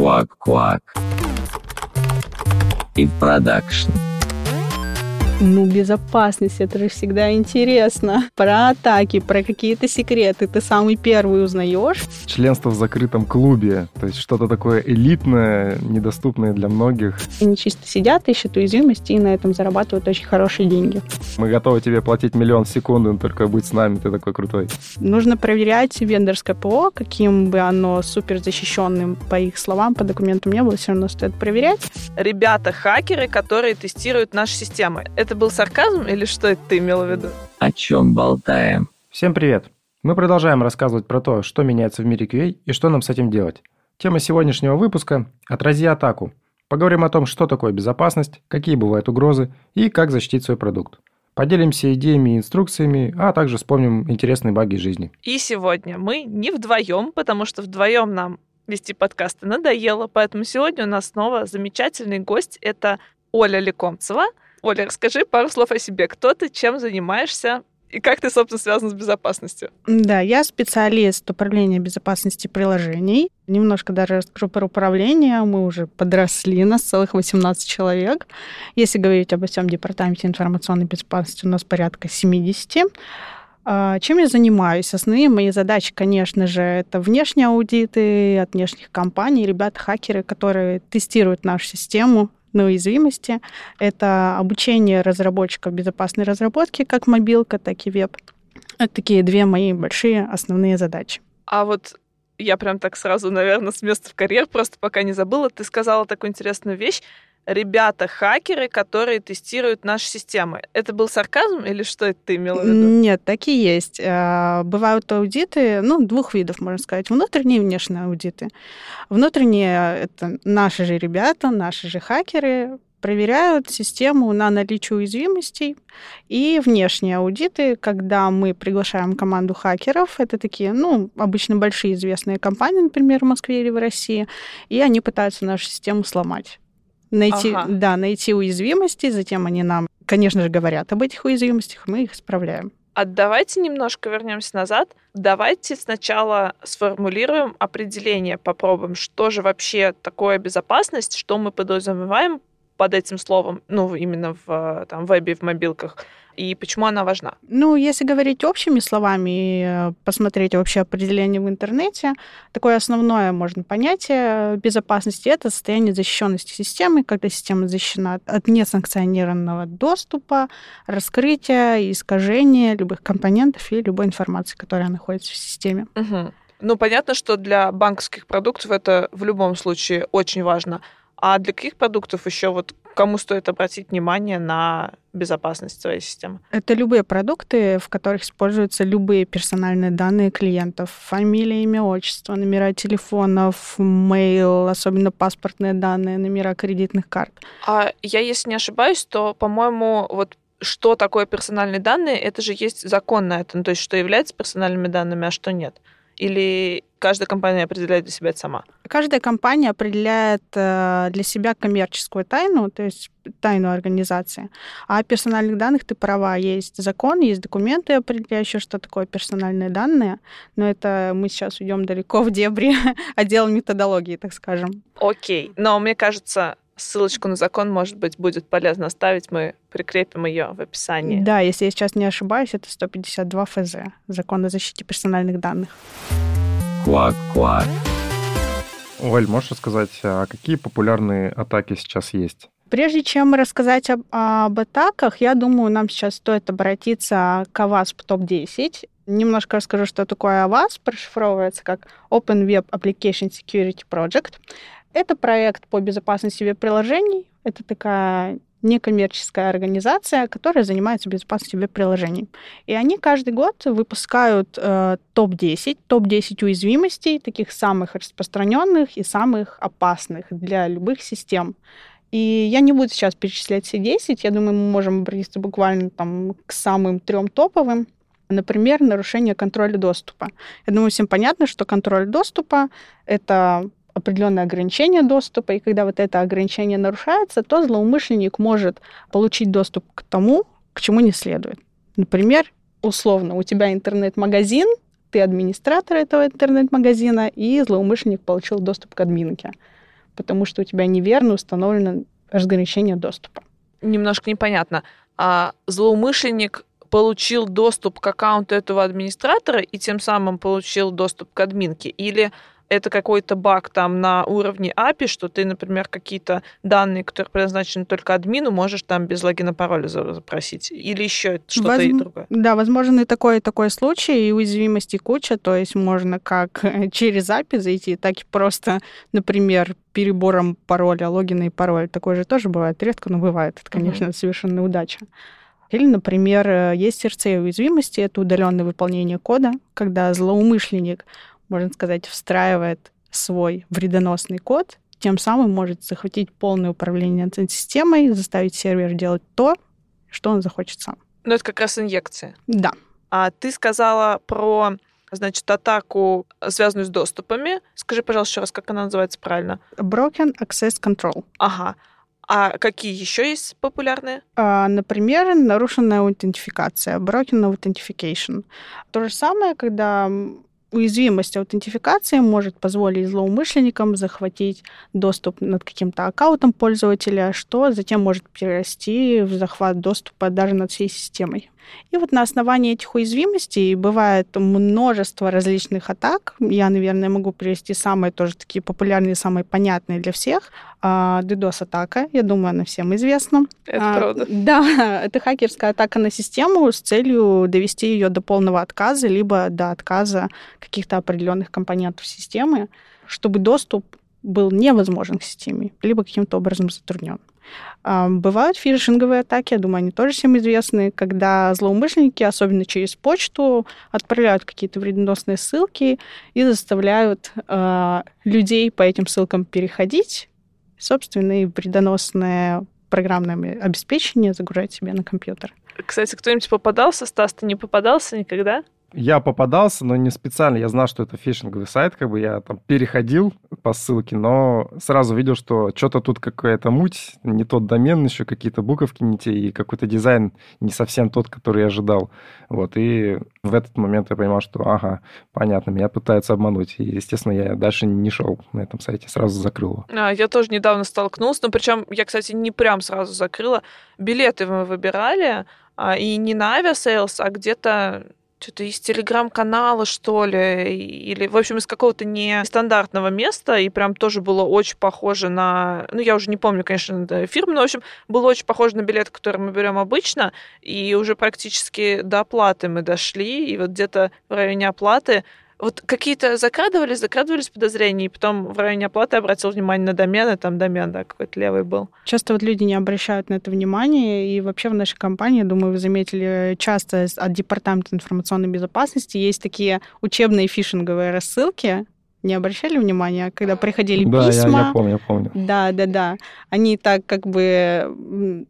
Квак-квак. И продакшн. Ну, безопасность, это же всегда интересно. Про атаки, про какие-то секреты ты самый первый узнаешь. Членство в закрытом клубе, то есть что-то такое элитное, недоступное для многих. Они чисто сидят, ищут уязвимости и на этом зарабатывают очень хорошие деньги. Мы готовы тебе платить миллион в секунду, только быть с нами, ты такой крутой. Нужно проверять вендорское ПО, каким бы оно супер защищенным, по их словам, по документам не было, все равно стоит проверять. Ребята-хакеры, которые тестируют наши системы. Это был сарказм или что это ты имел в виду? О чем болтаем? Всем привет! Мы продолжаем рассказывать про то, что меняется в мире QA и что нам с этим делать. Тема сегодняшнего выпуска – «Отрази атаку». Поговорим о том, что такое безопасность, какие бывают угрозы и как защитить свой продукт. Поделимся идеями и инструкциями, а также вспомним интересные баги жизни. И сегодня мы не вдвоем, потому что вдвоем нам вести подкасты надоело, поэтому сегодня у нас снова замечательный гость. Это Оля Лекомцева – Оля, расскажи пару слов о себе. Кто ты, чем занимаешься и как ты, собственно, связан с безопасностью? Да, я специалист управления безопасности приложений. Немножко даже расскажу про управление. Мы уже подросли, нас целых 18 человек. Если говорить обо всем департаменте информационной безопасности, у нас порядка 70. А, чем я занимаюсь? Основные мои задачи, конечно же, это внешние аудиты от внешних компаний, ребята-хакеры, которые тестируют нашу систему, на уязвимости. Это обучение разработчиков безопасной разработки, как мобилка, так и веб. Это такие две мои большие основные задачи. А вот я прям так сразу, наверное, с места в карьер, просто пока не забыла, ты сказала такую интересную вещь ребята-хакеры, которые тестируют наши системы. Это был сарказм или что это ты имела в виду? Нет, такие есть. А, бывают аудиты, ну, двух видов, можно сказать, внутренние и внешние аудиты. Внутренние — это наши же ребята, наши же хакеры, проверяют систему на наличие уязвимостей. И внешние аудиты, когда мы приглашаем команду хакеров, это такие, ну, обычно большие известные компании, например, в Москве или в России, и они пытаются нашу систему сломать найти, ага. да, найти уязвимости, затем они нам, конечно же, говорят об этих уязвимостях, мы их исправляем. А давайте немножко вернемся назад. Давайте сначала сформулируем определение, попробуем, что же вообще такое безопасность, что мы подразумеваем под этим словом, ну, именно в там, вебе, в мобилках и почему она важна? Ну, если говорить общими словами и э, посмотреть вообще определение в интернете, такое основное можно понятие безопасности — это состояние защищенности системы, когда система защищена от несанкционированного доступа, раскрытия, искажения любых компонентов и любой информации, которая находится в системе. Угу. Ну, понятно, что для банковских продуктов это в любом случае очень важно. А для каких продуктов еще вот кому стоит обратить внимание на безопасность своей системы? Это любые продукты, в которых используются любые персональные данные клиентов. Фамилия, имя, отчество, номера телефонов, мейл, особенно паспортные данные, номера кредитных карт. А я, если не ошибаюсь, то, по-моему, вот что такое персональные данные, это же есть закон на это, ну, то есть что является персональными данными, а что нет. Или каждая компания определяет для себя это сама? Каждая компания определяет э, для себя коммерческую тайну, то есть тайну организации. А о персональных данных ты права. Есть закон, есть документы, определяющие, что такое персональные данные. Но это мы сейчас уйдем далеко в дебри отдела методологии, так скажем. Окей. Но мне кажется, Ссылочку на закон, может быть, будет полезно оставить. Мы прикрепим ее в описании. Да, если я сейчас не ошибаюсь, это 152 ФЗ. Закон о защите персональных данных. Квак-квак. Оль, можешь рассказать, а какие популярные атаки сейчас есть? Прежде чем рассказать об, об атаках, я думаю, нам сейчас стоит обратиться к AWASP топ-10. Немножко расскажу, что такое AWASP. Прошифровывается как Open Web Application Security Project. Это проект по безопасности веб-приложений. Это такая некоммерческая организация, которая занимается безопасностью веб-приложений. И они каждый год выпускают э, топ-10, топ-10 уязвимостей, таких самых распространенных и самых опасных для любых систем. И я не буду сейчас перечислять все 10, я думаю, мы можем обратиться буквально там к самым трем топовым. Например, нарушение контроля доступа. Я думаю, всем понятно, что контроль доступа — это определенное ограничение доступа, и когда вот это ограничение нарушается, то злоумышленник может получить доступ к тому, к чему не следует. Например, условно, у тебя интернет-магазин, ты администратор этого интернет-магазина, и злоумышленник получил доступ к админке. потому что у тебя неверно установлено разграничение доступа. Немножко непонятно. А злоумышленник получил доступ к аккаунту этого администратора и тем самым получил доступ к админке? Или это какой-то баг там на уровне API, что ты, например, какие-то данные, которые предназначены только админу, можешь там без логина пароля запросить. Или еще что-то Возм... и другое. Да, возможно, и такой, и такой случай, и уязвимости куча, то есть можно как через API зайти, так и просто, например, перебором пароля, логина и пароля. Такое же тоже бывает, редко, но бывает. Это, конечно, uh-huh. совершенно удача. Или, например, есть RC уязвимости, это удаленное выполнение кода, когда злоумышленник можно сказать, встраивает свой вредоносный код, тем самым может захватить полное управление системой, заставить сервер делать то, что он захочет сам. Ну, это как раз инъекция. Да. А ты сказала про значит, атаку, связанную с доступами. Скажи, пожалуйста, еще раз, как она называется правильно? Broken Access Control. Ага. А какие еще есть популярные? А, например, нарушенная аутентификация, broken authentication. То же самое, когда уязвимость аутентификации может позволить злоумышленникам захватить доступ над каким-то аккаунтом пользователя, что затем может перерасти в захват доступа даже над всей системой. И вот на основании этих уязвимостей бывает множество различных атак. Я, наверное, могу привести самые тоже такие популярные, самые понятные для всех. А, DDoS-атака, я думаю, она всем известна. Это а, правда. Да, это хакерская атака на систему с целью довести ее до полного отказа, либо до отказа каких-то определенных компонентов системы, чтобы доступ был невозможен к системе, либо каким-то образом затруднен. Бывают фишинговые атаки, я думаю, они тоже всем известны, когда злоумышленники, особенно через почту, отправляют какие-то вредоносные ссылки и заставляют э, людей по этим ссылкам переходить, собственно, и вредоносное программное обеспечение загружать себе на компьютер. Кстати, кто-нибудь попадался, Стас, ты не попадался никогда? Я попадался, но не специально. Я знал, что это фишинговый сайт, как бы я там переходил по ссылке, но сразу видел, что что-то тут какая-то муть, не тот домен, еще какие-то буковки не те, и какой-то дизайн не совсем тот, который я ожидал. Вот, и в этот момент я понимал, что, ага, понятно, меня пытаются обмануть. И, естественно, я дальше не шел на этом сайте, сразу закрыл его. А, я тоже недавно столкнулся, но причем я, кстати, не прям сразу закрыла. Билеты мы выбирали, а, и не на Aviasales, а где-то что-то из телеграм-канала, что ли, или, в общем, из какого-то нестандартного места, и прям тоже было очень похоже на... Ну, я уже не помню, конечно, фирму, но, в общем, было очень похоже на билет, который мы берем обычно, и уже практически до оплаты мы дошли, и вот где-то в районе оплаты вот какие-то закрадывались, закрадывались подозрения, и потом в районе оплаты обратил внимание на домен, и там домен, да, какой-то левый был. Часто вот люди не обращают на это внимание, и вообще в нашей компании, думаю, вы заметили, часто от Департамента информационной безопасности есть такие учебные фишинговые рассылки, не обращали внимания, когда приходили да, письма? Да, я, я помню, я помню. Да, да, да. Они так как бы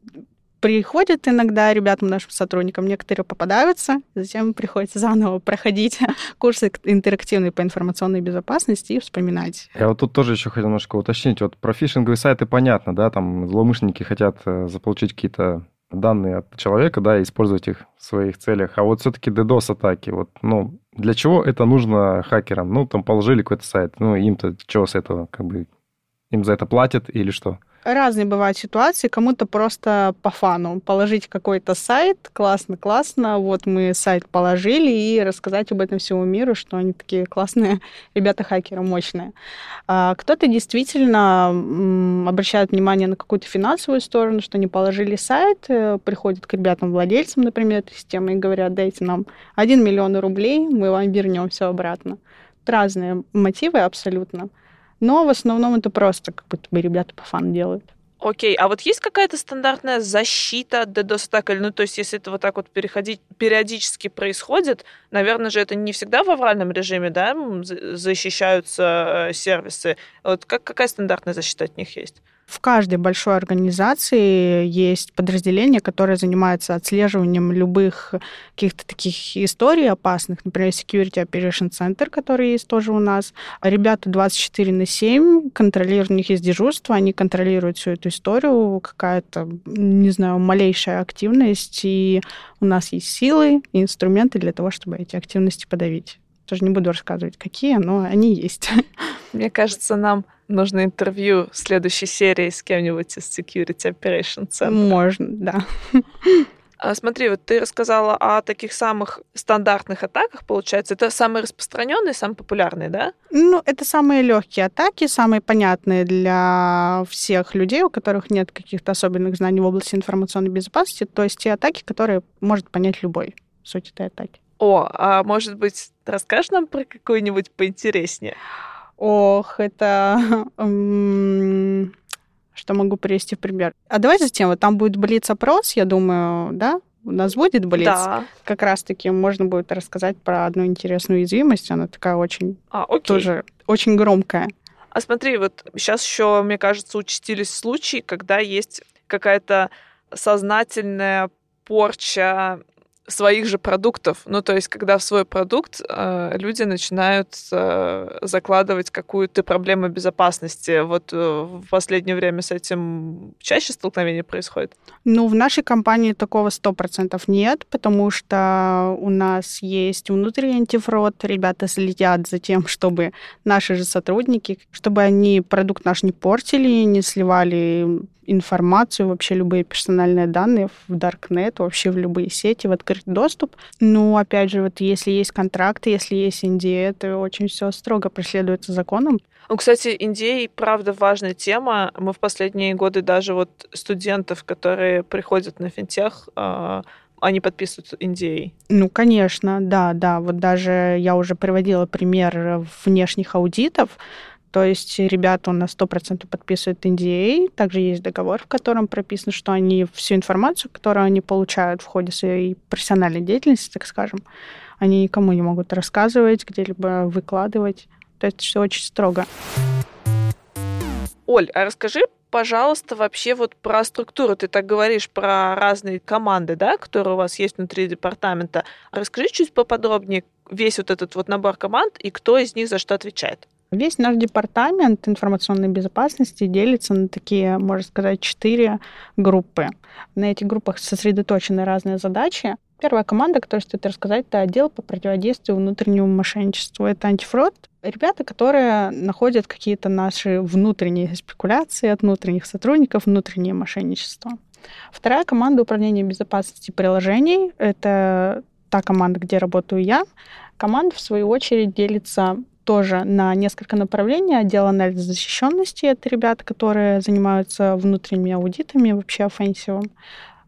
приходят иногда ребятам, нашим сотрудникам, некоторые попадаются, затем приходится заново проходить курсы интерактивные по информационной безопасности и вспоминать. Я вот тут тоже еще хотел немножко уточнить. Вот про фишинговые сайты понятно, да, там злоумышленники хотят э, заполучить какие-то данные от человека, да, и использовать их в своих целях. А вот все-таки DDoS-атаки, вот, ну, для чего это нужно хакерам? Ну, там положили какой-то сайт, ну, им-то чего с этого, как бы, им за это платят или что? Разные бывают ситуации. Кому-то просто по фану положить какой-то сайт, классно-классно, вот мы сайт положили и рассказать об этом всему миру, что они такие классные ребята-хакеры, мощные. А кто-то действительно обращает внимание на какую-то финансовую сторону, что они положили сайт, э, приходят к ребятам-владельцам, например, этой системы и говорят, дайте нам 1 миллион рублей, мы вам вернем все обратно. Разные мотивы абсолютно. Но в основном это просто как будто бы ребята по фан делают. Окей, а вот есть какая-то стандартная защита от DDoS-атак? Ну, то есть, если это вот так вот переходить, периодически происходит, наверное же, это не всегда в авральном режиме, да, защищаются э, сервисы. Вот как, какая стандартная защита от них есть? В каждой большой организации есть подразделение, которое занимается отслеживанием любых каких-то таких историй опасных, например, Security Operation Center, который есть тоже у нас. Ребята 24 на 7 контролируют, у них есть дежурство, они контролируют всю эту историю, какая-то, не знаю, малейшая активность, и у нас есть силы и инструменты для того, чтобы эти активности подавить. Тоже не буду рассказывать, какие, но они есть. Мне кажется, нам нужно интервью в следующей серии с кем-нибудь из Security Operation Center. Можно, да. А, смотри, вот ты рассказала о таких самых стандартных атаках, получается. Это самые распространенные, самые популярные, да? Ну, это самые легкие атаки, самые понятные для всех людей, у которых нет каких-то особенных знаний в области информационной безопасности. То есть те атаки, которые может понять любой суть этой атаки. О, а может быть, расскажешь нам про какую-нибудь поинтереснее? Ох, это... Что могу привести в пример? А давайте затем, вот там будет блиц-опрос, я думаю, да? У нас будет блиц. Да. Как раз-таки можно будет рассказать про одну интересную уязвимость. Она такая очень... А, окей. Тоже очень громкая. А смотри, вот сейчас еще, мне кажется, участились случаи, когда есть какая-то сознательная порча своих же продуктов. Ну, то есть, когда в свой продукт э, люди начинают э, закладывать какую-то проблему безопасности. Вот э, в последнее время с этим чаще столкновение происходит? Ну, в нашей компании такого сто процентов нет, потому что у нас есть внутренний антифрод. Ребята следят за тем, чтобы наши же сотрудники, чтобы они продукт наш не портили, не сливали информацию, вообще любые персональные данные в Darknet, вообще в любые сети, в открытый доступ. Ну, опять же, вот если есть контракты, если есть NDA, это очень все строго преследуется законом. Ну, кстати, NDA, правда, важная тема. Мы в последние годы даже вот студентов, которые приходят на финтех, а, они подписывают NDA. Ну, конечно, да, да. Вот даже я уже приводила пример внешних аудитов, то есть ребята на 100% подписывают NDA, также есть договор, в котором прописано, что они всю информацию, которую они получают в ходе своей профессиональной деятельности, так скажем, они никому не могут рассказывать, где-либо выкладывать. То есть все очень строго. Оль, а расскажи, пожалуйста, вообще вот про структуру. Ты так говоришь про разные команды, да, которые у вас есть внутри департамента. Расскажи чуть поподробнее весь вот этот вот набор команд и кто из них за что отвечает. Весь наш департамент информационной безопасности делится на такие, можно сказать, четыре группы. На этих группах сосредоточены разные задачи. Первая команда, которую стоит рассказать, это отдел по противодействию внутреннему мошенничеству. Это антифрод. Ребята, которые находят какие-то наши внутренние спекуляции от внутренних сотрудников, внутреннее мошенничество. Вторая команда управления безопасности приложений. Это та команда, где работаю я. Команда, в свою очередь, делится тоже на несколько направлений. Отдел анализа защищенности — это ребята, которые занимаются внутренними аудитами, вообще офенсивом.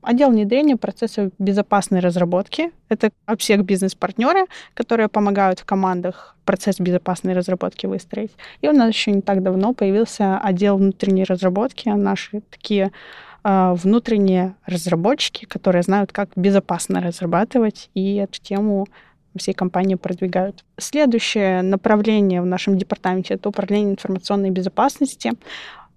Отдел внедрения процессов безопасной разработки. Это обсек бизнес-партнеры, которые помогают в командах процесс безопасной разработки выстроить. И у нас еще не так давно появился отдел внутренней разработки. Наши такие э, внутренние разработчики, которые знают, как безопасно разрабатывать, и эту тему всей компании продвигают. Следующее направление в нашем департаменте — это управление информационной безопасности.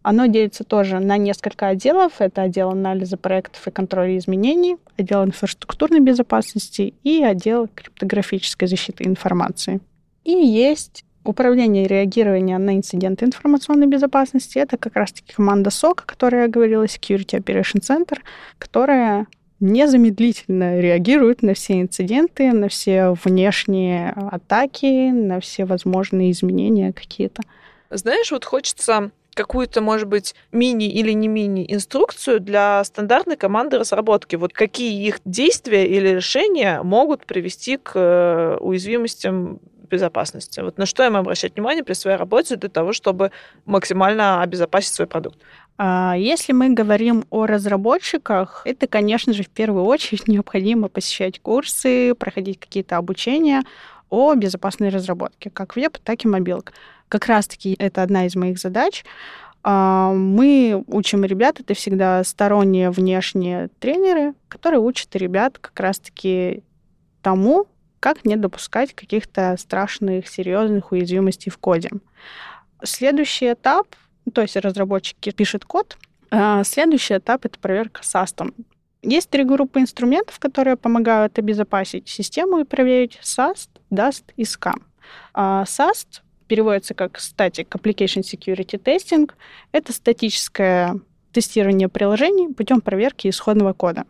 Оно делится тоже на несколько отделов. Это отдел анализа проектов и контроля изменений, отдел инфраструктурной безопасности и отдел криптографической защиты информации. И есть управление реагирования на инциденты информационной безопасности. Это как раз-таки команда SOC, о которой я говорила, Security Operation Center, которая незамедлительно реагируют на все инциденты, на все внешние атаки, на все возможные изменения какие-то. Знаешь, вот хочется какую-то, может быть, мини или не мини инструкцию для стандартной команды разработки. Вот какие их действия или решения могут привести к э, уязвимостям безопасности. Вот на что им обращать внимание при своей работе для того, чтобы максимально обезопасить свой продукт? А, если мы говорим о разработчиках, это, конечно же, в первую очередь необходимо посещать курсы, проходить какие-то обучения о безопасной разработке, как веб, так и мобилок. Как раз-таки это одна из моих задач. А, мы учим ребят, это всегда сторонние внешние тренеры, которые учат ребят как раз-таки тому, как не допускать каких-то страшных, серьезных уязвимостей в коде. Следующий этап то есть разработчики пишут код. А следующий этап — это проверка SAST. Есть три группы инструментов, которые помогают обезопасить систему и проверить SAST, DAST и SCAM. А SAST переводится как Static Application Security Testing. Это статическое тестирование приложений путем проверки исходного кода.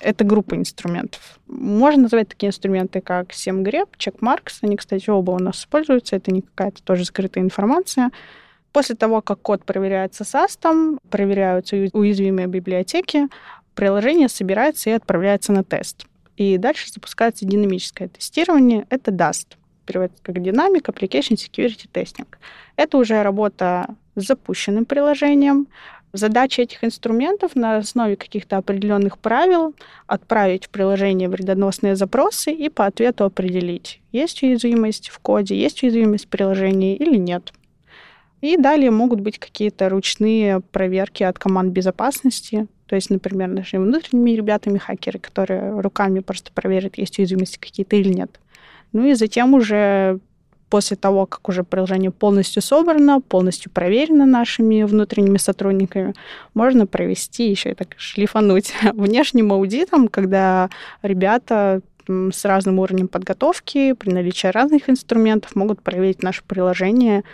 Это группа инструментов. Можно назвать такие инструменты, как SemGrep, CheckMarks. Они, кстати, оба у нас используются. Это не какая-то тоже скрытая информация. После того, как код проверяется SAST, проверяются уязвимые библиотеки, приложение собирается и отправляется на тест. И дальше запускается динамическое тестирование. Это DAST. Переводится как Dynamic Application Security Testing. Это уже работа с запущенным приложением. Задача этих инструментов на основе каких-то определенных правил отправить в приложение вредоносные запросы и по ответу определить, есть уязвимость в коде, есть уязвимость в приложении или нет. И далее могут быть какие-то ручные проверки от команд безопасности. То есть, например, нашими внутренними ребятами хакеры, которые руками просто проверят, есть уязвимости какие-то или нет. Ну и затем уже после того, как уже приложение полностью собрано, полностью проверено нашими внутренними сотрудниками, можно провести еще и так шлифануть внешним аудитом, когда ребята с разным уровнем подготовки, при наличии разных инструментов могут проверить наше приложение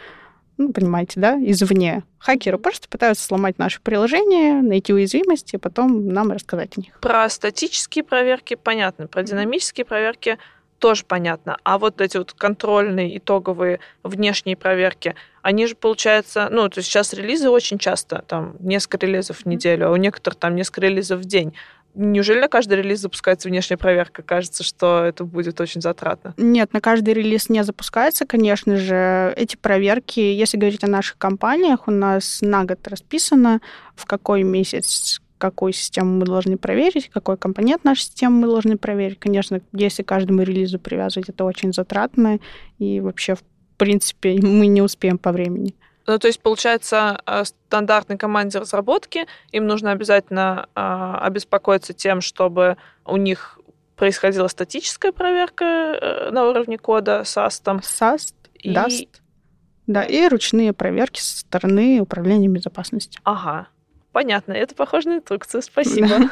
ну, понимаете, да, извне. Хакеры просто пытаются сломать наше приложение, найти уязвимости, и потом нам рассказать о них. Про статические проверки понятно, про динамические проверки тоже понятно. А вот эти вот контрольные, итоговые, внешние проверки, они же, получается, ну, то есть сейчас релизы очень часто, там, несколько релизов в неделю, а у некоторых там несколько релизов в день. Неужели на каждый релиз запускается внешняя проверка? Кажется, что это будет очень затратно. Нет, на каждый релиз не запускается, конечно же. Эти проверки, если говорить о наших компаниях, у нас на год расписано, в какой месяц какую систему мы должны проверить, какой компонент нашей системы мы должны проверить. Конечно, если каждому релизу привязывать, это очень затратно, и вообще, в принципе, мы не успеем по времени. Ну, то есть, получается, э, стандартной команде разработки им нужно обязательно а, обеспокоиться тем, чтобы у них происходила статическая проверка э, на уровне кода SAST. SAST, и... DAST. Да, и ручные проверки со стороны управления безопасностью. Ага, понятно. Это похоже на инструкцию. Спасибо. Да,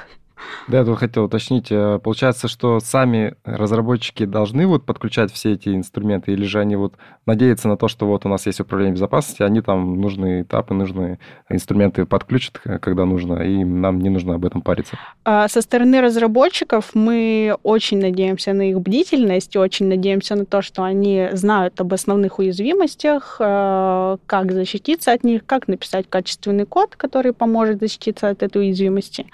я тут хотел уточнить. Э, получается, что сами разработчики должны вот подключать все эти инструменты, или же они вот надеются на то, что вот у нас есть управление безопасности, они там нужные этапы, нужные инструменты подключат, когда нужно, и нам не нужно об этом париться. А со стороны разработчиков мы очень надеемся на их бдительность, очень надеемся на то, что они знают об основных уязвимостях, э, как защититься от них, как написать качественный код, который поможет защититься от этой уязвимости.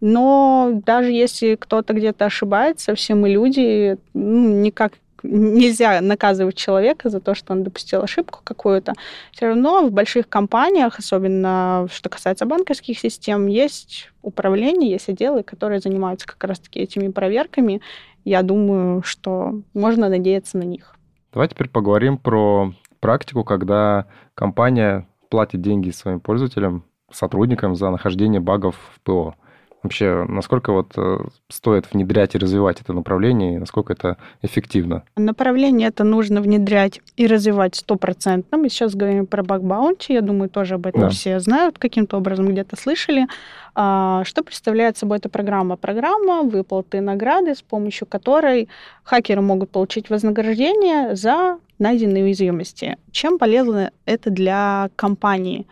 Но даже если кто-то где-то ошибается, все мы люди, ну, никак нельзя наказывать человека за то, что он допустил ошибку какую-то. Все равно в больших компаниях, особенно что касается банковских систем, есть управление, есть отделы, которые занимаются как раз-таки этими проверками. Я думаю, что можно надеяться на них. Давай теперь поговорим про практику, когда компания платит деньги своим пользователям, сотрудникам за нахождение багов в ПО. Вообще, насколько вот э, стоит внедрять и развивать это направление, и насколько это эффективно? Направление это нужно внедрять и развивать стопроцентно. Мы сейчас говорим про баг-баунти, я думаю, тоже об этом да. все знают, каким-то образом где-то слышали. А, что представляет собой эта программа? Программа выплаты награды, с помощью которой хакеры могут получить вознаграждение за найденные уязвимости. Чем полезно это для компании?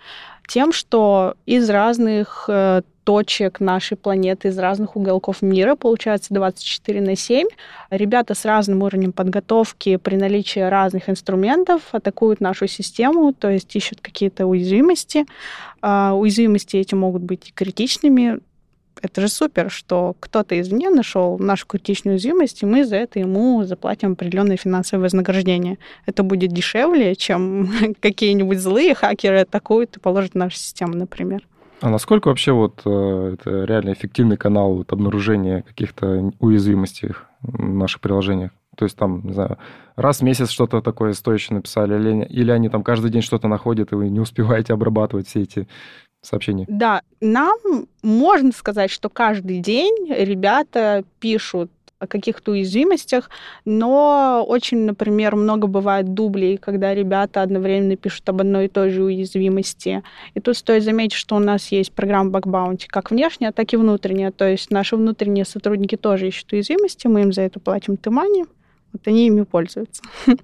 Тем, что из разных э, точек нашей планеты из разных уголков мира, получается 24 на 7. Ребята с разным уровнем подготовки при наличии разных инструментов атакуют нашу систему, то есть ищут какие-то уязвимости. А, уязвимости эти могут быть критичными, это же супер, что кто-то извне нашел нашу критичную уязвимость, и мы за это ему заплатим определенное финансовое вознаграждение. Это будет дешевле, чем какие-нибудь злые хакеры атакуют и положат нашу систему, например. А насколько вообще вот э, это реально эффективный канал вот, обнаружения каких-то уязвимостей в наших приложениях? То есть там, не знаю, раз в месяц что-то такое стоящее написали, или, или они там каждый день что-то находят, и вы не успеваете обрабатывать все эти сообщения? Да, нам можно сказать, что каждый день ребята пишут о каких-то уязвимостях, но очень, например, много бывает дублей, когда ребята одновременно пишут об одной и той же уязвимости. И тут стоит заметить, что у нас есть программа Bounty как внешняя, так и внутренняя. То есть наши внутренние сотрудники тоже ищут уязвимости, мы им за это платим тымани, вот они ими пользуются,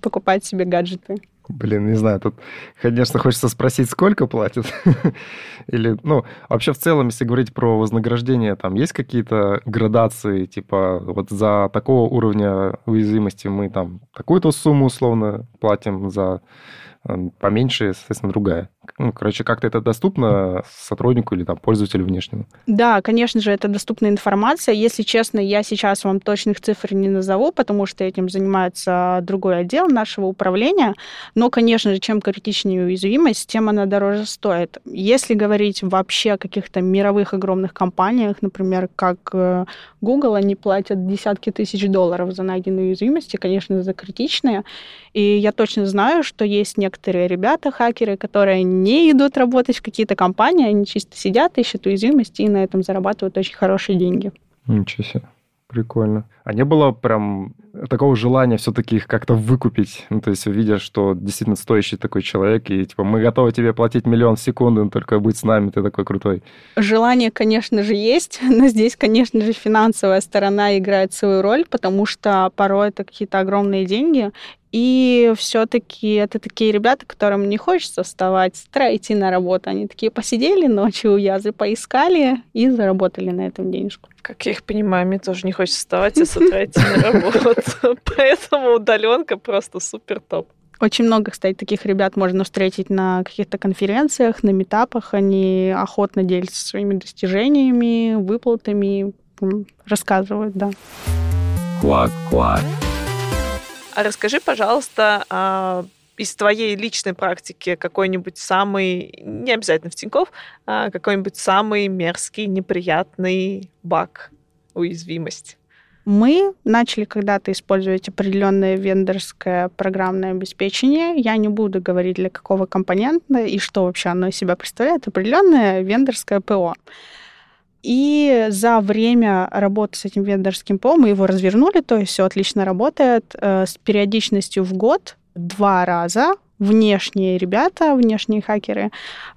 покупают себе гаджеты. Блин, не знаю, тут, конечно, хочется спросить, сколько платят. Или, ну, вообще в целом, если говорить про вознаграждение, там есть какие-то градации, типа вот за такого уровня уязвимости мы там такую-то сумму условно платим, за поменьше, соответственно, другая. Ну, короче, как-то это доступно сотруднику или там пользователю внешнему? Да, конечно же, это доступная информация. Если честно, я сейчас вам точных цифр не назову, потому что этим занимается другой отдел нашего управления. Но, конечно же, чем критичнее уязвимость, тем она дороже стоит. Если говорить вообще о каких-то мировых огромных компаниях, например, как э, Google, они платят десятки тысяч долларов за найденные уязвимости, конечно, за критичные. И я точно знаю, что есть некоторые ребята, хакеры, которые не идут работать в какие-то компании, они чисто сидят, ищут уязвимости и на этом зарабатывают очень хорошие деньги. Ничего себе. Прикольно. А не было прям такого желания все-таки их как-то выкупить? Ну, то есть, видя, что действительно стоящий такой человек, и типа, мы готовы тебе платить миллион в секунду, но только быть с нами, ты такой крутой. Желание, конечно же, есть, но здесь, конечно же, финансовая сторона играет свою роль, потому что порой это какие-то огромные деньги, и все-таки это такие ребята, которым не хочется вставать с утра идти на работу. Они такие посидели ночью у Язы, поискали и заработали на этом денежку. Как я их понимаю, мне тоже не хочется вставать и с утра идти на работу. Поэтому удаленка просто супер топ. Очень много, кстати, таких ребят можно встретить на каких-то конференциях, на метапах. Они охотно делятся своими достижениями, выплатами, рассказывают, да. Квак-квак. А расскажи, пожалуйста, а, из твоей личной практики какой-нибудь самый, не обязательно в Тинькофф, а какой-нибудь самый мерзкий, неприятный баг, уязвимость? Мы начали когда-то использовать определенное вендорское программное обеспечение. Я не буду говорить, для какого компонента и что вообще оно из себя представляет. Определенное вендорское ПО. И за время работы с этим вендорским ПО мы его развернули, то есть все отлично работает э, с периодичностью в год два раза внешние ребята, внешние хакеры,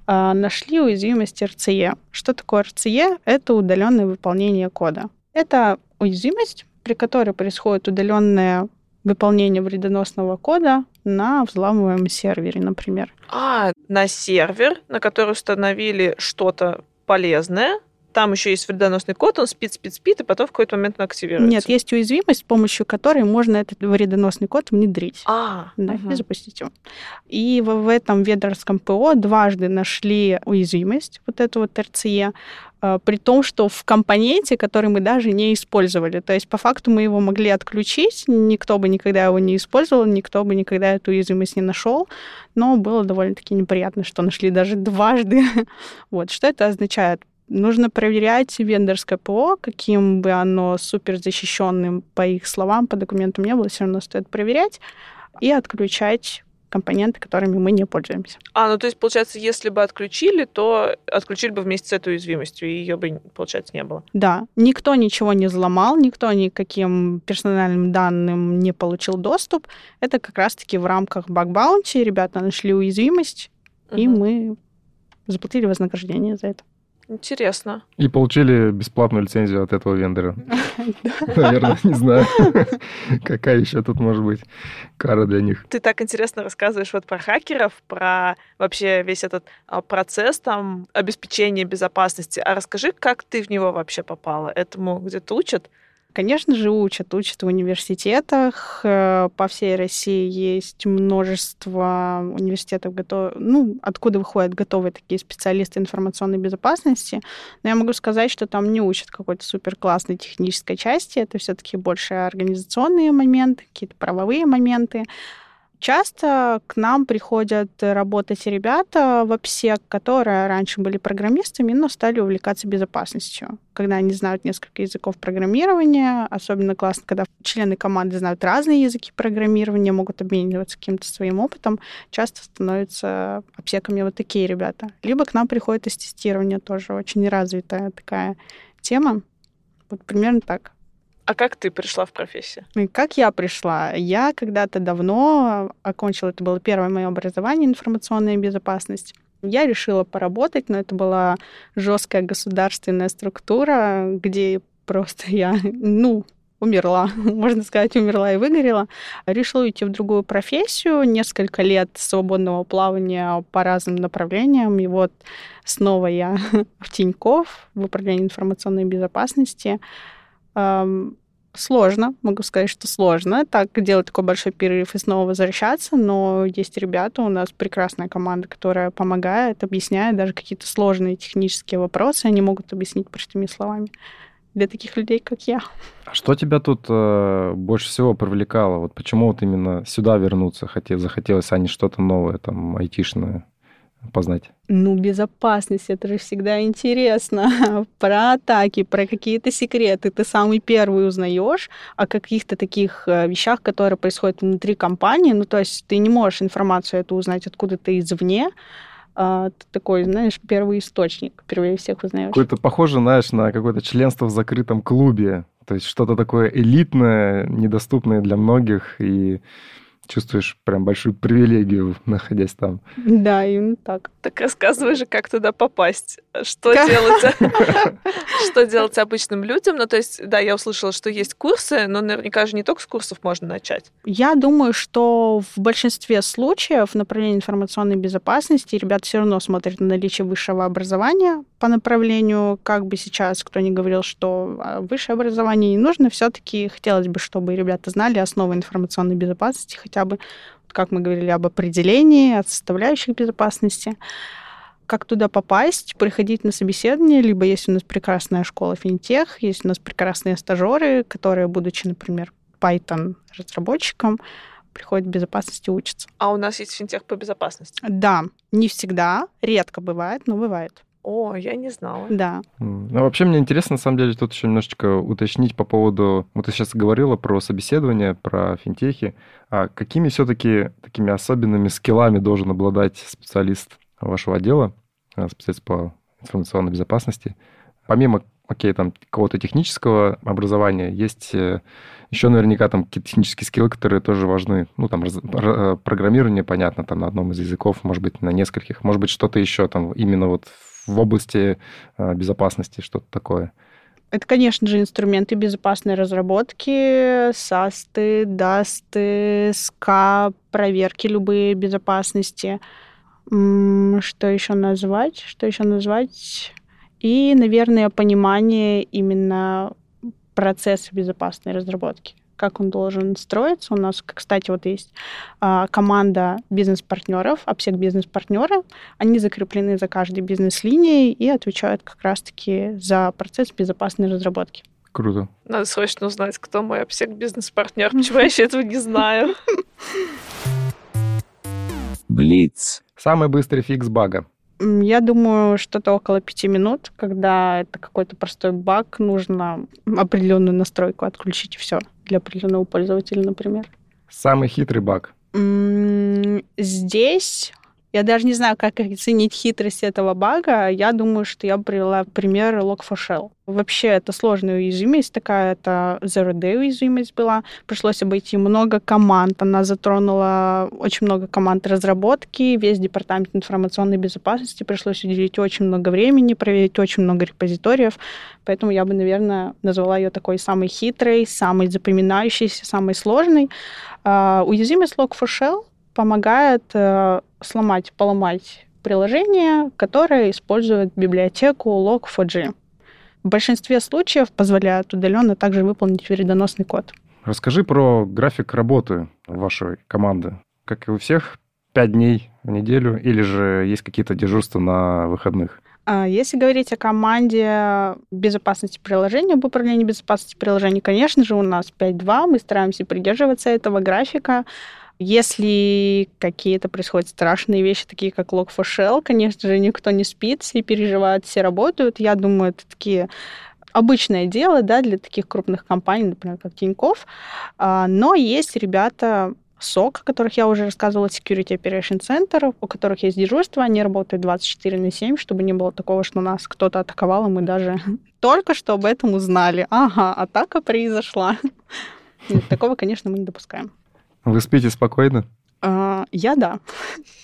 э, нашли уязвимость RCE. Что такое RCE? Это удаленное выполнение кода. Это уязвимость, при которой происходит удаленное выполнение вредоносного кода на взламываемом сервере, например. А, на сервер, на который установили что-то полезное, там еще есть вредоносный код, он спит, спит, спит, и потом в какой-то момент он активируется. Нет, есть уязвимость, с помощью которой можно этот вредоносный код внедрить. А, да, угу. и запустить его. И в, в этом ведерском ПО дважды нашли уязвимость, вот эту вот RCE, а, при том, что в компоненте, который мы даже не использовали. То есть, по факту, мы его могли отключить, никто бы никогда его не использовал, никто бы никогда эту уязвимость не нашел, но было довольно-таки неприятно, что нашли даже дважды. вот. Что это означает? Нужно проверять вендорское ПО, каким бы оно супер защищенным по их словам, по документам не было, все равно стоит проверять и отключать компоненты, которыми мы не пользуемся. А, ну то есть, получается, если бы отключили, то отключили бы вместе с этой уязвимостью, и ее бы, получается, не было. Да. Никто ничего не взломал, никто никаким персональным данным не получил доступ. Это как раз-таки в рамках баг-баунти ребята нашли уязвимость, угу. и мы заплатили вознаграждение за это. Интересно. И получили бесплатную лицензию от этого вендора. Наверное, не знаю, какая еще тут может быть кара для них. Ты так интересно рассказываешь вот про хакеров, про вообще весь этот а, процесс там обеспечения безопасности. А расскажи, как ты в него вообще попала? Этому где-то учат? Конечно же, учат. Учат в университетах. Э, по всей России есть множество университетов, готов... ну, откуда выходят готовые такие специалисты информационной безопасности. Но я могу сказать, что там не учат какой-то супер классной технической части. Это все-таки больше организационные моменты, какие-то правовые моменты. Часто к нам приходят работать ребята в обсек, которые раньше были программистами, но стали увлекаться безопасностью. Когда они знают несколько языков программирования, особенно классно, когда члены команды знают разные языки программирования, могут обмениваться каким-то своим опытом, часто становятся обсеками вот такие ребята. Либо к нам приходит из тестирования тоже очень развитая такая тема. Вот примерно так. А как ты пришла в профессию? Как я пришла? Я когда-то давно окончила, это было первое мое образование, информационная безопасность. Я решила поработать, но это была жесткая государственная структура, где просто я, ну, умерла, можно сказать, умерла и выгорела. Решила уйти в другую профессию, несколько лет свободного плавания по разным направлениям, и вот снова я в Тинькофф, в управлении информационной безопасности. Сложно, могу сказать, что сложно так делать такой большой перерыв и снова возвращаться, но есть ребята, у нас прекрасная команда, которая помогает, объясняет даже какие-то сложные технические вопросы, они могут объяснить простыми словами для таких людей, как я. А что тебя тут э, больше всего привлекало? Вот почему вот именно сюда вернуться хотел, захотелось, а не что-то новое, там, айтишное? Познать? Ну, безопасность, это же всегда интересно. про атаки, про какие-то секреты. Ты самый первый узнаешь о каких-то таких э, вещах, которые происходят внутри компании. Ну, то есть ты не можешь информацию эту узнать откуда-то извне, а, ты такой, знаешь, первый источник, впервые всех узнаешь. Какое-то похоже, знаешь, на какое-то членство в закрытом клубе. То есть что-то такое элитное, недоступное для многих, и чувствуешь прям большую привилегию, находясь там. Да, именно так. Так рассказывай же, как туда попасть. Что делать? Что делать обычным людям? Ну, то есть, да, я услышала, что есть курсы, но наверняка же не только с курсов можно начать. Я думаю, что в большинстве случаев в направлении информационной безопасности ребята все равно смотрят на наличие высшего образования по направлению, как бы сейчас кто ни говорил, что а, высшее образование не нужно, все-таки хотелось бы, чтобы ребята знали основы информационной безопасности, хотя бы, как мы говорили, об определении, о составляющих безопасности как туда попасть, приходить на собеседование, либо есть у нас прекрасная школа финтех, есть у нас прекрасные стажеры, которые, будучи, например, Python разработчиком, приходят в безопасности учатся. А у нас есть финтех по безопасности? Да, не всегда, редко бывает, но бывает. О, я не знала. Да. Ну, вообще мне интересно, на самом деле, тут еще немножечко уточнить по поводу... Вот ты сейчас говорила про собеседование, про финтехи. А какими все-таки такими особенными скиллами должен обладать специалист вашего отдела, э, специалист по информационной безопасности? Помимо, окей, там, какого-то технического образования, есть э, еще наверняка там какие-то технические скиллы, которые тоже важны. Ну, там, раз, э, программирование, понятно, там, на одном из языков, может быть, на нескольких. Может быть, что-то еще там именно вот в области э, безопасности, что-то такое? Это, конечно же, инструменты безопасной разработки, САСТы, ДАСТы, СКА, проверки любые безопасности. Что еще назвать? Что еще назвать? И, наверное, понимание именно процесса безопасной разработки как он должен строиться. У нас, кстати, вот есть а, команда бизнес-партнеров, обсек бизнес-партнеры. Они закреплены за каждой бизнес-линией и отвечают как раз-таки за процесс безопасной разработки. Круто. Надо срочно узнать, кто мой обсек бизнес-партнер. Почему я еще этого не знаю? Блиц. Самый быстрый фикс бага. Я думаю, что-то около пяти минут, когда это какой-то простой баг, нужно определенную настройку отключить и все для определенного пользователя, например. Самый хитрый баг. Здесь я даже не знаю, как оценить хитрость этого бага. Я думаю, что я привела пример Log4Shell. Вообще, это сложная уязвимость такая, это Zero-Day уязвимость была. Пришлось обойти много команд. Она затронула очень много команд разработки, весь департамент информационной безопасности. Пришлось уделить очень много времени, проверить очень много репозиториев. Поэтому я бы, наверное, назвала ее такой самой хитрой, самой запоминающейся, самой сложной. Uh, уязвимость Log4Shell помогает uh, сломать, поломать приложение, которое использует библиотеку Log4j. В большинстве случаев позволяет удаленно также выполнить вредоносный код. Расскажи про график работы вашей команды. Как и у всех, пять дней в неделю или же есть какие-то дежурства на выходных? А если говорить о команде безопасности приложения, об управлении безопасностью приложений, конечно же, у нас 5.2, мы стараемся придерживаться этого графика. Если какие-то происходят страшные вещи, такие как Log4Shell, конечно же, никто не спит, все переживают, все работают. Я думаю, это такие обычное дело да, для таких крупных компаний, например, как Тинькофф. А, но есть ребята, SOC, о которых я уже рассказывала, Security Operation Center, у которых есть дежурство, они работают 24 на 7, чтобы не было такого, что нас кто-то атаковал, и мы даже только что об этом узнали. Ага, атака произошла. Такого, конечно, мы не допускаем. Вы спите спокойно? А, я да.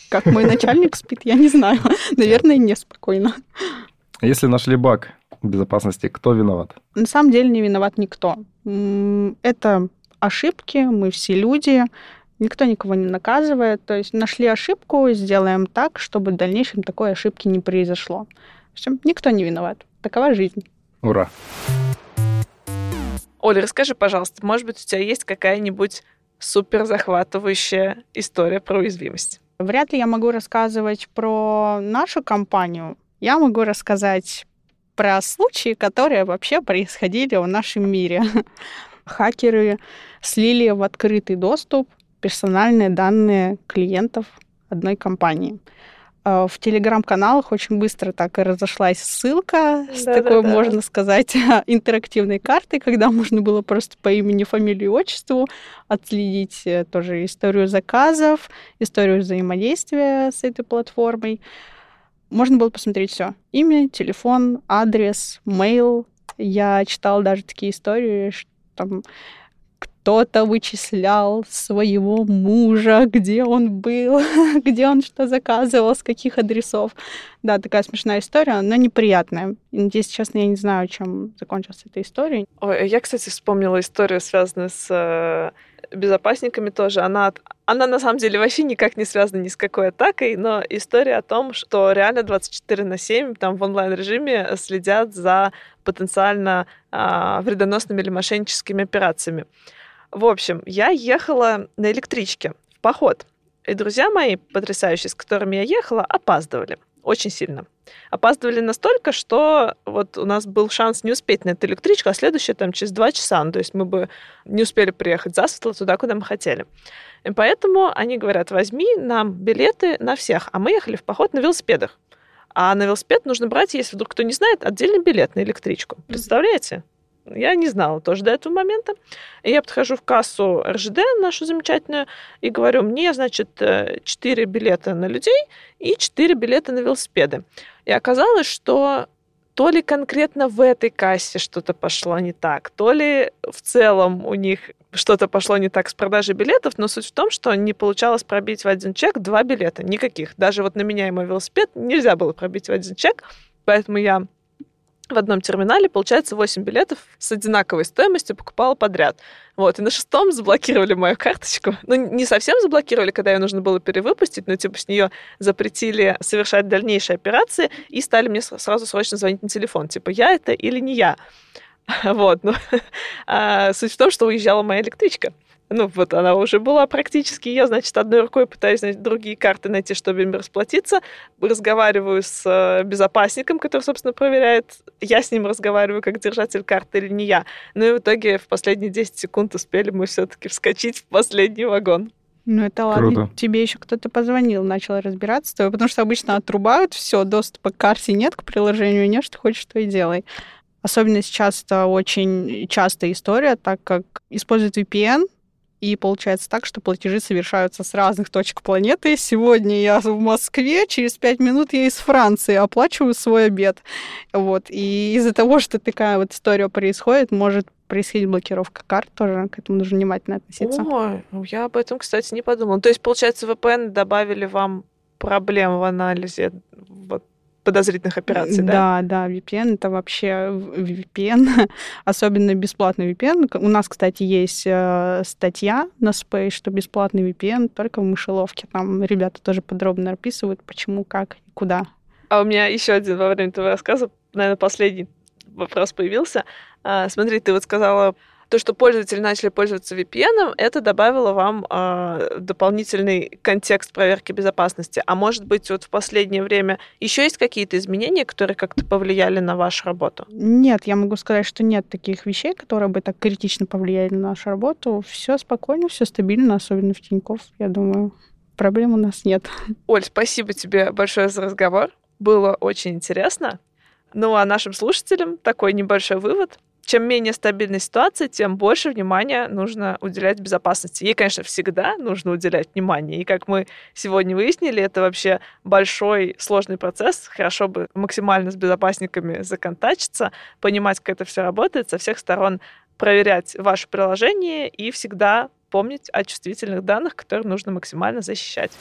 Как мой начальник спит, я не знаю. Наверное, неспокойно. Если нашли баг, безопасности кто виноват? На самом деле не виноват никто. Это ошибки, мы все люди, никто никого не наказывает. То есть нашли ошибку, сделаем так, чтобы в дальнейшем такой ошибки не произошло. Всё, никто не виноват. Такова жизнь. Ура! Оля, расскажи, пожалуйста, может быть, у тебя есть какая-нибудь супер захватывающая история про уязвимость? Вряд ли я могу рассказывать про нашу компанию. Я могу рассказать про случаи, которые вообще происходили в нашем мире. Хакеры слили в открытый доступ персональные данные клиентов одной компании. Э, В телеграм-каналах очень быстро так и разошлась ссылка с Да-да-да. такой, можно сказать, интерактивной картой, когда можно было просто по имени, фамилии, отчеству отследить э, тоже историю заказов, историю взаимодействия с этой платформой. Можно было посмотреть все. Имя, телефон, адрес, мейл. Я читала даже такие истории, что там кто-то вычислял своего мужа, где он был, где он что заказывал, с каких адресов. Да, такая смешная история, но неприятная. Если честно, я не знаю, чем закончилась эта история. Ой, я, кстати, вспомнила историю, связанную с э, безопасниками тоже. Она, она на самом деле вообще никак не связана ни с какой атакой, но история о том, что реально 24 на 7 там в онлайн-режиме следят за потенциально а, вредоносными или мошенническими операциями. В общем, я ехала на электричке в поход. И друзья мои, потрясающие, с которыми я ехала, опаздывали. Очень сильно. Опаздывали настолько, что вот у нас был шанс не успеть на эту электричку, а следующая там через два часа. Ну, то есть мы бы не успели приехать засветло туда, куда мы хотели. И поэтому они говорят, возьми нам билеты на всех. А мы ехали в поход на велосипедах. А на велосипед нужно брать, если вдруг кто не знает, отдельный билет на электричку. Представляете? Я не знала тоже до этого момента. И я подхожу в кассу РЖД, нашу замечательную, и говорю, мне, значит, 4 билета на людей и 4 билета на велосипеды. И оказалось, что то ли конкретно в этой кассе что-то пошло не так, то ли в целом у них что-то пошло не так с продажей билетов, но суть в том, что не получалось пробить в один чек два билета, никаких. Даже вот на меня и мой велосипед нельзя было пробить в один чек, поэтому я в одном терминале, получается, 8 билетов с одинаковой стоимостью покупала подряд. Вот, и на шестом заблокировали мою карточку. Ну, не совсем заблокировали, когда ее нужно было перевыпустить, но типа с нее запретили совершать дальнейшие операции и стали мне сразу срочно звонить на телефон. Типа, я это или не я? Вот, ну, а суть в том, что уезжала моя электричка. Ну, вот она уже была практически. Я, значит, одной рукой пытаюсь значит, другие карты найти, чтобы им расплатиться. Разговариваю с э, безопасником, который, собственно, проверяет, я с ним разговариваю как держатель карты или не я. Ну и в итоге в последние 10 секунд успели мы все-таки вскочить в последний вагон. Ну, это ладно. Круто. Тебе еще кто-то позвонил, начал разбираться с тобой, потому что обычно отрубают все, доступа к карте нет, к приложению нет, что хочешь, то и делай. Особенно сейчас это очень частая история, так как используют VPN, и получается так, что платежи совершаются с разных точек планеты. Сегодня я в Москве, через пять минут я из Франции оплачиваю свой обед. Вот. И из-за того, что такая вот история происходит, может происходить блокировка карт тоже, к этому нужно внимательно относиться. Ой, ну я об этом, кстати, не подумала. То есть, получается, VPN добавили вам проблем в анализе вот, подозрительных операций, да? Да, да, VPN это вообще VPN, особенно бесплатный VPN. У нас, кстати, есть э, статья на Space, что бесплатный VPN только в мышеловке. Там ребята тоже подробно описывают, почему, как и куда. А у меня еще один во время твоего рассказа, наверное, последний вопрос появился. А, смотри, ты вот сказала, то, что пользователи начали пользоваться VPN, это добавило вам а, дополнительный контекст проверки безопасности. А может быть, вот в последнее время еще есть какие-то изменения, которые как-то повлияли на вашу работу? Нет, я могу сказать, что нет таких вещей, которые бы так критично повлияли на нашу работу. Все спокойно, все стабильно, особенно в Тинькофф, я думаю. Проблем у нас нет. Оль, спасибо тебе большое за разговор. Было очень интересно. Ну а нашим слушателям такой небольшой вывод. Чем менее стабильная ситуация, тем больше внимания нужно уделять безопасности. Ей, конечно, всегда нужно уделять внимание. И как мы сегодня выяснили, это вообще большой сложный процесс. Хорошо бы максимально с безопасниками законтачиться, понимать, как это все работает, со всех сторон проверять ваше приложение и всегда помнить о чувствительных данных, которые нужно максимально защищать.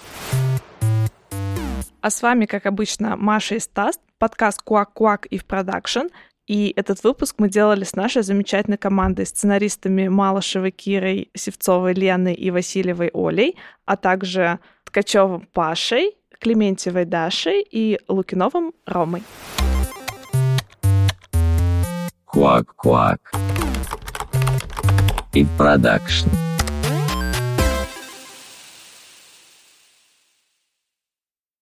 А с вами, как обычно, Маша и Стас, подкаст «Quack-Quack» и в продакшн. И этот выпуск мы делали с нашей замечательной командой, сценаристами Малышевой Кирой, Севцовой Леной и Васильевой Олей, а также Ткачевым Пашей, Клементьевой Дашей и Лукиновым Ромой. Quack. И продакшн.